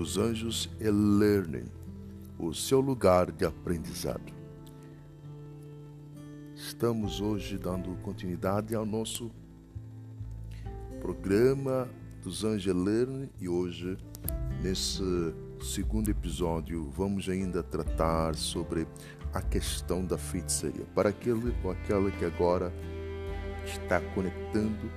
dos Anjos e Learning, o seu lugar de aprendizado. Estamos hoje dando continuidade ao nosso programa dos Anjos Learning e hoje, nesse segundo episódio, vamos ainda tratar sobre a questão da feitiçaria. Para aquele ou aquela que agora está conectando,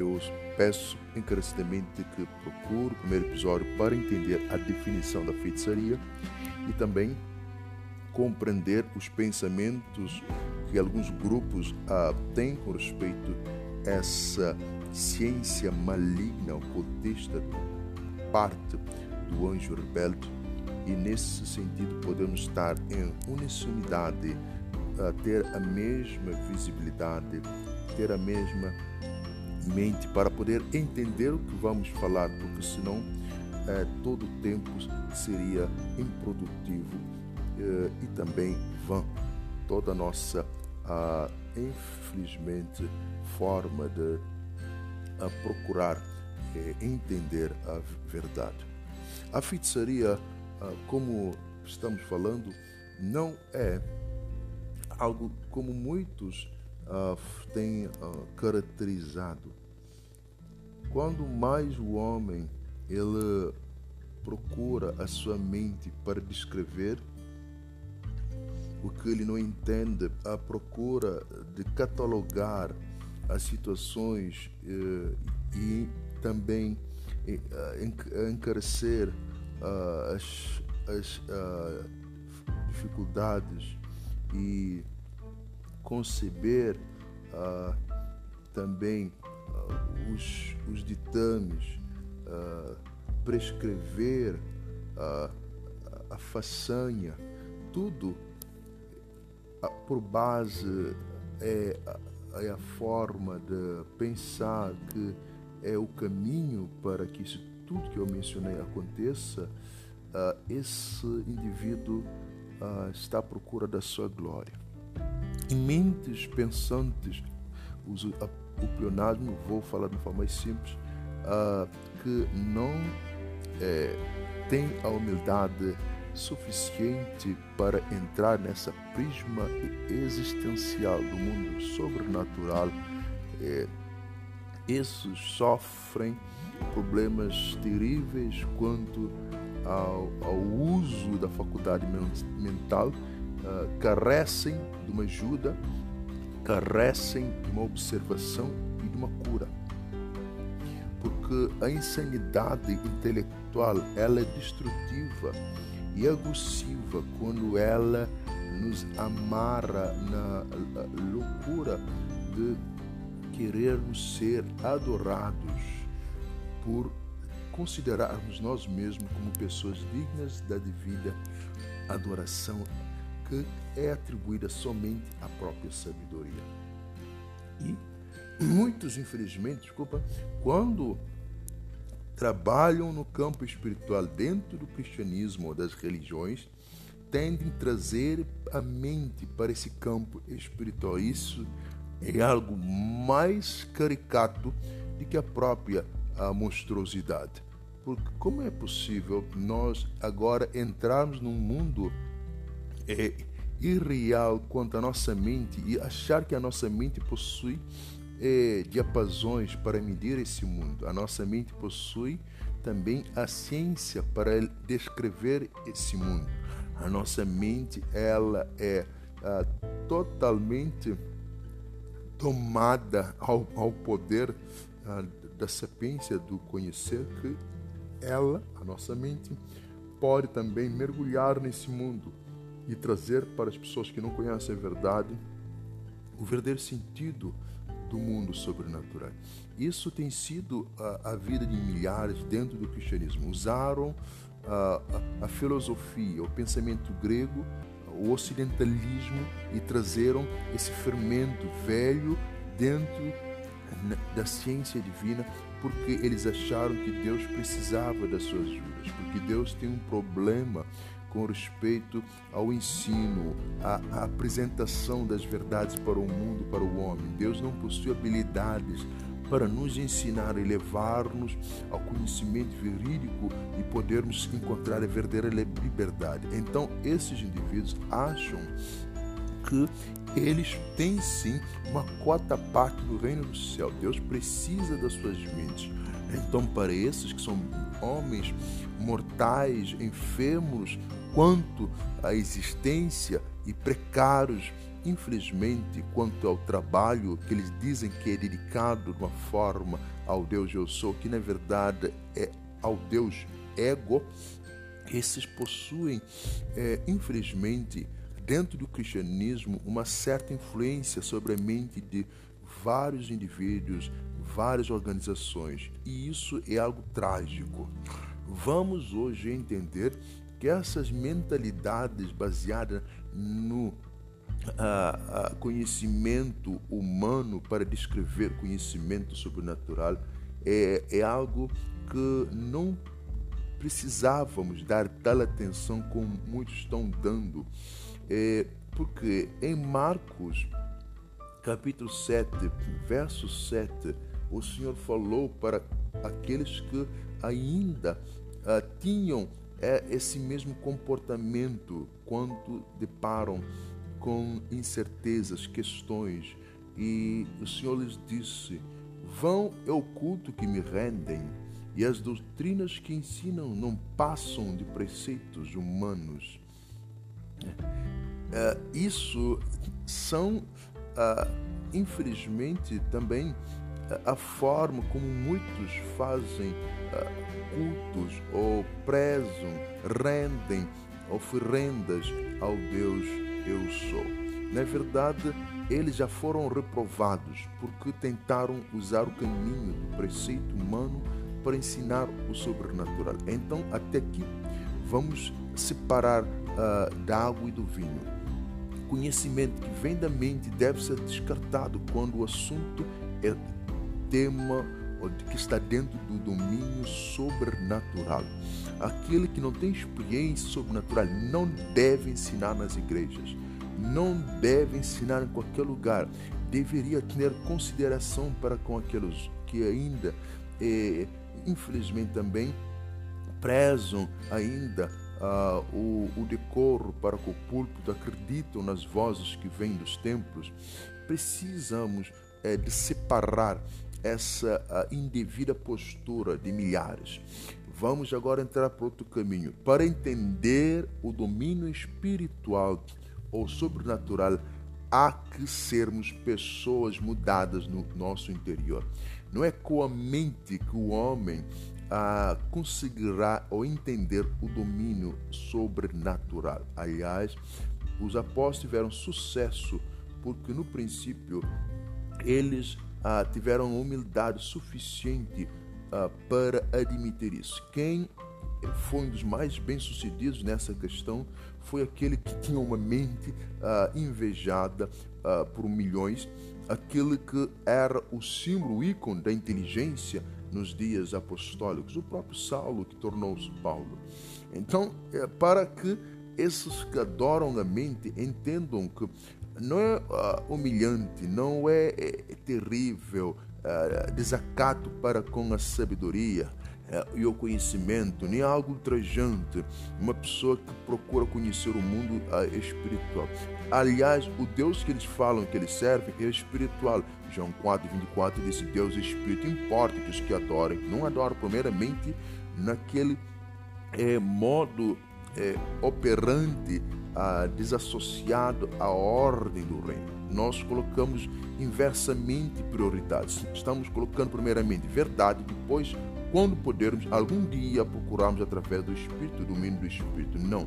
eu peço encarecidamente que procure o primeiro episódio para entender a definição da feitiçaria e também compreender os pensamentos que alguns grupos ah, têm com respeito a essa ciência maligna, ocultista, parte do anjo rebelde. E nesse sentido podemos estar em unicidade, ah, ter a mesma visibilidade, ter a mesma mente para poder entender o que vamos falar, porque senão é, todo o tempo seria improdutivo é, e também vã. Toda a nossa, a, infelizmente, forma de procurar é, entender a verdade. A feitiçaria, como estamos falando, não é algo como muitos uh, tem uh, caracterizado. Quando mais o homem ele procura a sua mente para descrever o que ele não entende, a procura de catalogar as situações uh, e também uh, encarecer uh, as, as dificuldades e conceber ah, também os, os ditames, ah, prescrever a façanha, tudo por base é, é a forma de pensar que é o caminho para que isso tudo que eu mencionei aconteça, uh, esse indivíduo uh, está à procura da sua glória. E mentes pensantes, uso o pleonasmo, vou falar de uma forma mais simples, uh, que não é, tem a humildade suficiente para entrar nessa prisma existencial do mundo sobrenatural. É, esses sofrem problemas terríveis quanto ao, ao uso da faculdade mental uh, carecem de uma ajuda, carecem de uma observação e de uma cura. Porque a insanidade intelectual ela é destrutiva e agressiva quando ela nos amarra na loucura de querermos ser adorados por considerarmos nós mesmos como pessoas dignas da devida adoração é atribuída somente à própria sabedoria. E muitos, infelizmente, desculpa, quando trabalham no campo espiritual dentro do cristianismo ou das religiões, tendem a trazer a mente para esse campo espiritual. Isso é algo mais caricato do que a própria a monstruosidade. Porque como é possível nós agora entrarmos num mundo é irreal quanto à nossa mente e achar que a nossa mente possui é, diapasões para medir esse mundo. A nossa mente possui também a ciência para descrever esse mundo. A nossa mente ela é ah, totalmente tomada ao, ao poder ah, da sapiência do conhecer que ela, a nossa mente, pode também mergulhar nesse mundo e trazer para as pessoas que não conhecem a verdade o verdadeiro sentido do mundo sobrenatural. Isso tem sido a, a vida de milhares dentro do cristianismo. Usaram a, a, a filosofia, o pensamento grego, o ocidentalismo e trazeram esse fermento velho dentro da ciência divina porque eles acharam que Deus precisava das suas ajudas, porque Deus tem um problema com respeito ao ensino, à, apresentação das verdades para o mundo, para o homem. Deus não possui habilidades para nos ensinar e levar-nos ao conhecimento verídico e podermos encontrar a verdadeira liberdade. Então, esses indivíduos acham que eles têm sim uma cota parte do reino do céu. Deus precisa das suas mentes. Então, para esses que são homens mortais, enfermos, quanto à existência e precários, infelizmente, quanto ao trabalho que eles dizem que é dedicado de uma forma ao Deus eu sou, que na verdade é ao Deus ego, esses possuem, é, infelizmente, dentro do cristianismo, uma certa influência sobre a mente de vários indivíduos, várias organizações, e isso é algo trágico. Vamos hoje entender que essas mentalidades baseadas no conhecimento humano para descrever conhecimento sobrenatural é, é algo que não precisávamos dar tal atenção como muitos estão dando. É, porque em Marcos, capítulo 7, verso 7, o Senhor falou para aqueles que ainda ah, tinham é, esse mesmo comportamento quando deparam com incertezas, questões, e o Senhor lhes disse: Vão é o culto que me rendem, e as doutrinas que ensinam não passam de preceitos humanos. É, isso são, ah, infelizmente, também a forma como muitos fazem ah, cultos ou prezam, rendem oferendas ao Deus eu sou. Na verdade, eles já foram reprovados porque tentaram usar o caminho do preceito humano para ensinar o sobrenatural. Então, até aqui, vamos separar uh, da água e do vinho. Conhecimento que vem da mente deve ser descartado quando o assunto é tema que está dentro do domínio sobrenatural. Aquele que não tem experiência sobrenatural não deve ensinar nas igrejas, não deve ensinar em qualquer lugar. Deveria ter consideração para com aqueles que ainda, eh, infelizmente também, prezam ainda uh, o, o, decoro para com o púlpito, acreditam nas vozes que vêm dos templos. Precisamos eh, de separar essa indevida postura de milhares. Vamos agora entrar para outro caminho. Para entender o domínio espiritual ou sobrenatural, há que sermos pessoas mudadas no nosso interior. Não é com a mente que o homem ah, conseguirá ou entender o domínio sobrenatural. Aliás, os apóstolos tiveram sucesso porque no princípio eles ah, tiveram humildade suficiente ah, para admitir isso. Quem foi um dos mais bem-sucedidos nessa questão foi aquele que tinha uma mente ah, invejada ah, por milhões, aquele que era o símbolo, o ícone da inteligência nos dias apostólicos, o próprio Saulo que tornou-se Paulo. Então, é para que esses que adoram a mente entendam que não é uh, humilhante, não é, é, é terrível, uh, desacato para com a sabedoria uh, e o conhecimento, nem algo ultrajante, uma pessoa que procura conhecer o mundo espiritual. Aliás, o Deus que eles falam que eles servem é espiritual. João 4, 24 diz: Deus é espírito, importa que os que adorem, não adoram primeiramente naquele é, modo é, operante ah, desassociado à ordem do reino. Nós colocamos inversamente prioridades. Estamos colocando primeiramente verdade, depois, quando pudermos, algum dia procurarmos através do Espírito, do domínio do Espírito. Não.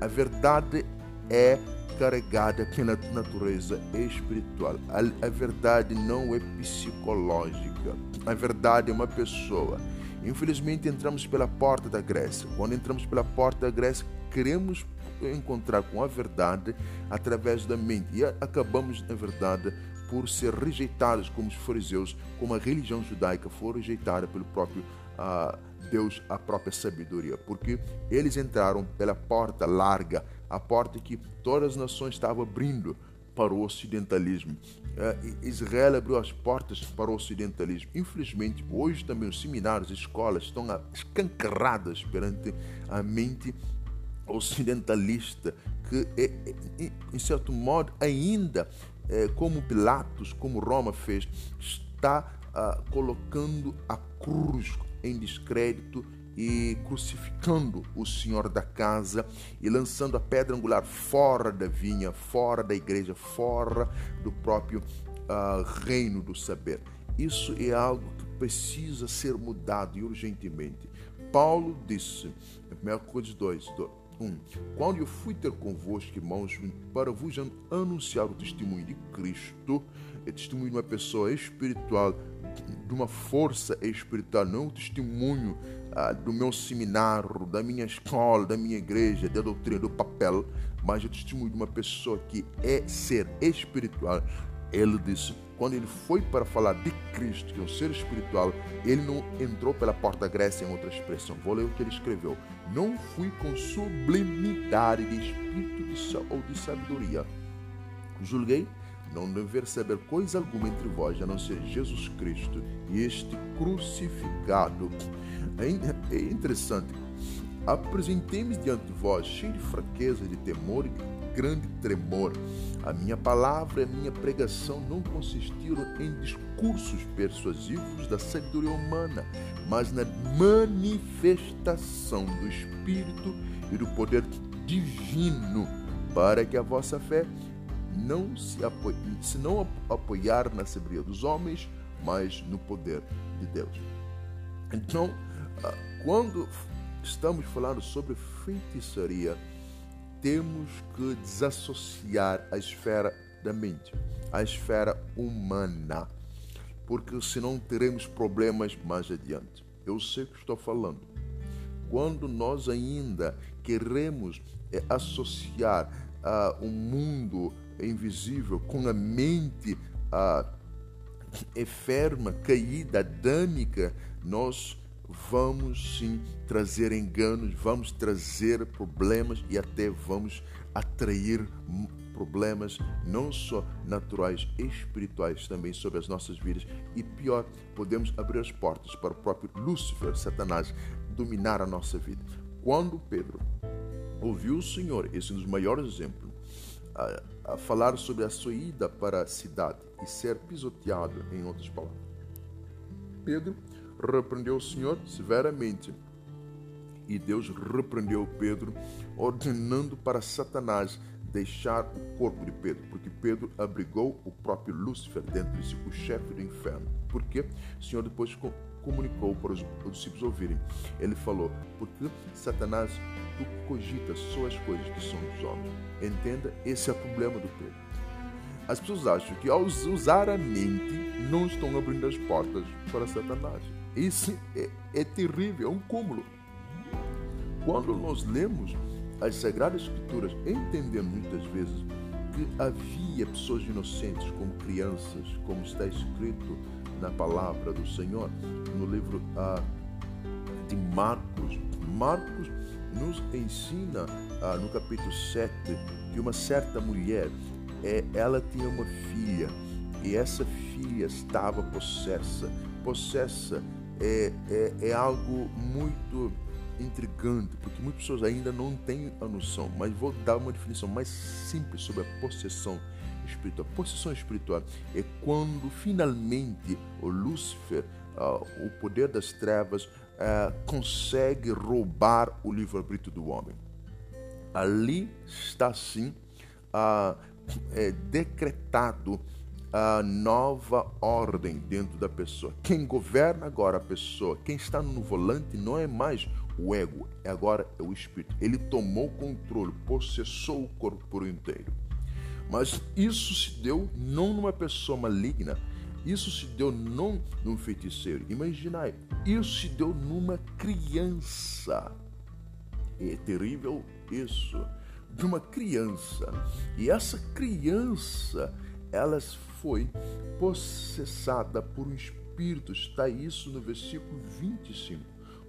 A verdade é carregada pela natureza espiritual. A, a verdade não é psicológica. A verdade é uma pessoa. Infelizmente entramos pela porta da Grécia. Quando entramos pela porta da Grécia, queremos encontrar com a verdade através da mente. E acabamos, na verdade, por ser rejeitados como os fariseus, como a religião judaica foi rejeitada pelo próprio ah, Deus, a própria sabedoria, porque eles entraram pela porta larga, a porta que todas as nações estavam abrindo, para o ocidentalismo. É, Israel abriu as portas para o ocidentalismo. Infelizmente, hoje também os seminários, as escolas estão escancaradas perante a mente ocidentalista, que, é, é, em certo modo, ainda, como Pilatos, como Roma fez, está ah, colocando a cruz em descrédito e crucificando o senhor da casa e lançando a pedra angular fora da vinha, fora da igreja, fora do próprio uh, reino do saber. Isso é algo que precisa ser mudado e urgentemente. Paulo disse, em 1 Coríntios 2, 1. Quando eu fui ter convosco, irmãos, para vos anunciar o testemunho de Cristo, é testemunho de uma pessoa espiritual, de uma força espiritual, não o testemunho ah, do meu seminário, da minha escola, da minha igreja, da doutrina, do papel, mas o testemunho de uma pessoa que é ser espiritual. Ele disse: quando ele foi para falar de Cristo, que é um ser espiritual, ele não entrou pela porta Grécia em outra expressão. Vou ler o que ele escreveu. Não fui com sublimidade de espírito de, ou de sabedoria. Julguei não dever saber coisa alguma entre vós, a não ser Jesus Cristo e este crucificado. É, é interessante. Apresentei-me diante de vós, cheio de fraqueza, de temor e de grande tremor. A minha palavra e a minha pregação não consistiram em discursos persuasivos da sabedoria humana, mas na manifestação do Espírito e do poder divino, para que a vossa fé não se, apoie, se não apoiar na sabedoria dos homens, mas no poder de Deus. Então, ah, quando estamos falando sobre feitiçaria, temos que desassociar a esfera da mente, a esfera humana, porque senão teremos problemas mais adiante. Eu sei o que estou falando. Quando nós ainda queremos é, associar uh, o mundo invisível com a mente uh, enferma, caída, adâmica, nós vamos sim trazer enganos, vamos trazer problemas e até vamos atrair problemas não só naturais, espirituais também sobre as nossas vidas e pior, podemos abrir as portas para o próprio Lúcifer, Satanás, dominar a nossa vida. Quando Pedro ouviu o Senhor, esse é um dos maiores exemplos, a, a falar sobre a sua ida para a cidade e ser pisoteado, em outras palavras. Pedro repreendeu o Senhor severamente. E Deus repreendeu Pedro, ordenando para Satanás deixar o corpo de Pedro, porque Pedro abrigou o próprio Lúcifer dentro de si, o chefe do inferno. Porque o Senhor depois comunicou para os discípulos ouvirem. Ele falou: Porque Satanás, tu cogitas só as coisas que são dos homens. Entenda, esse é o problema do Pedro. As pessoas acham que ao usar a mente não estão abrindo as portas para Satanás. Isso é, é terrível, é um cúmulo. Quando nós lemos as Sagradas Escrituras, entendemos muitas vezes que havia pessoas inocentes como crianças, como está escrito na palavra do Senhor, no livro ah, de Marcos. Marcos nos ensina ah, no capítulo 7 que uma certa mulher, é, ela tinha uma filha e essa filha estava possessa. Possessa é, é, é algo muito intrigante, porque muitas pessoas ainda não têm a noção, mas vou dar uma definição mais simples sobre a possessão espiritual. Possessão espiritual é quando finalmente o Lúcifer, uh, o poder das trevas, uh, consegue roubar o livre-arbítrio do homem. Ali está sim uh, é, decretado a nova ordem dentro da pessoa. Quem governa agora a pessoa, quem está no volante não é mais o ego, é agora é o espírito. Ele tomou controle, possessou o corpo por inteiro. Mas isso se deu não numa pessoa maligna, isso se deu não num feiticeiro. Imaginai, isso se deu numa criança. É terrível isso. De uma criança. E essa criança, elas foi possessada por um espírito. Está isso no versículo 25.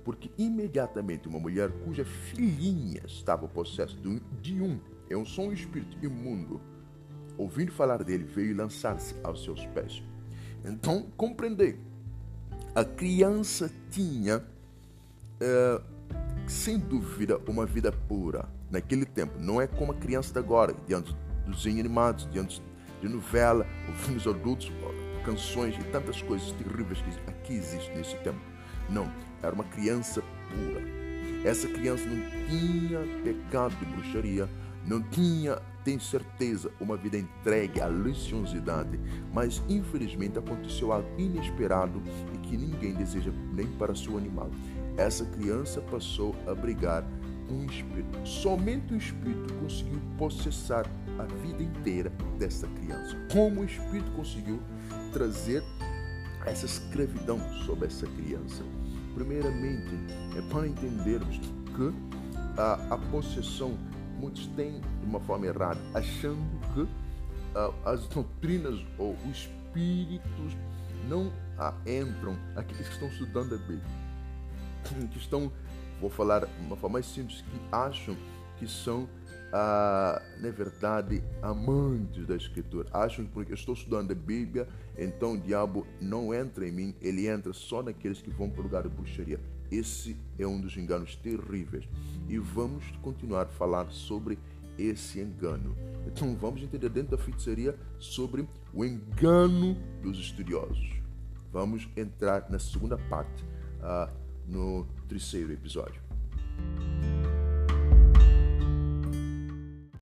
Porque imediatamente uma mulher cuja filhinha estava possessa de um, é um, só um espírito imundo, ouvindo falar dele, veio lançar-se aos seus pés. Então, compreender. A criança tinha, é, sem dúvida, uma vida pura naquele tempo. Não é como a criança de agora, diante dos desenhos animados, diante de novela, filmes adultos, canções e tantas coisas terríveis que aqui existem nesse tempo. Não, era uma criança pura. Essa criança não tinha pecado de bruxaria, não tinha, tem certeza, uma vida entregue à licionosidade, mas infelizmente aconteceu algo inesperado e que ninguém deseja nem para seu animal. Essa criança passou a brigar o espírito. Somente o espírito conseguiu processar a vida inteira dessa criança. Como o espírito conseguiu trazer essa escravidão sobre essa criança? Primeiramente, é para entendermos que a, a possessão muitos têm de uma forma errada, achando que as doutrinas ou os espíritos não uh, entram, aqueles que estão estudando a Bíblia, que estão, vou falar uma forma mais simples, que acham que são, uh, na verdade, amantes da Escritura. Acham que porque eu estou estudando a Bíblia, então o diabo não entra em mim, ele entra só naqueles que vão para o lugar de bruxaria. Esse é um dos enganos terríveis. E vamos continuar a falar sobre esse engano. Então vamos entender dentro da feitiçaria sobre o engano dos estudiosos. Vamos entrar na segunda parte, uh, no terceiro episódio.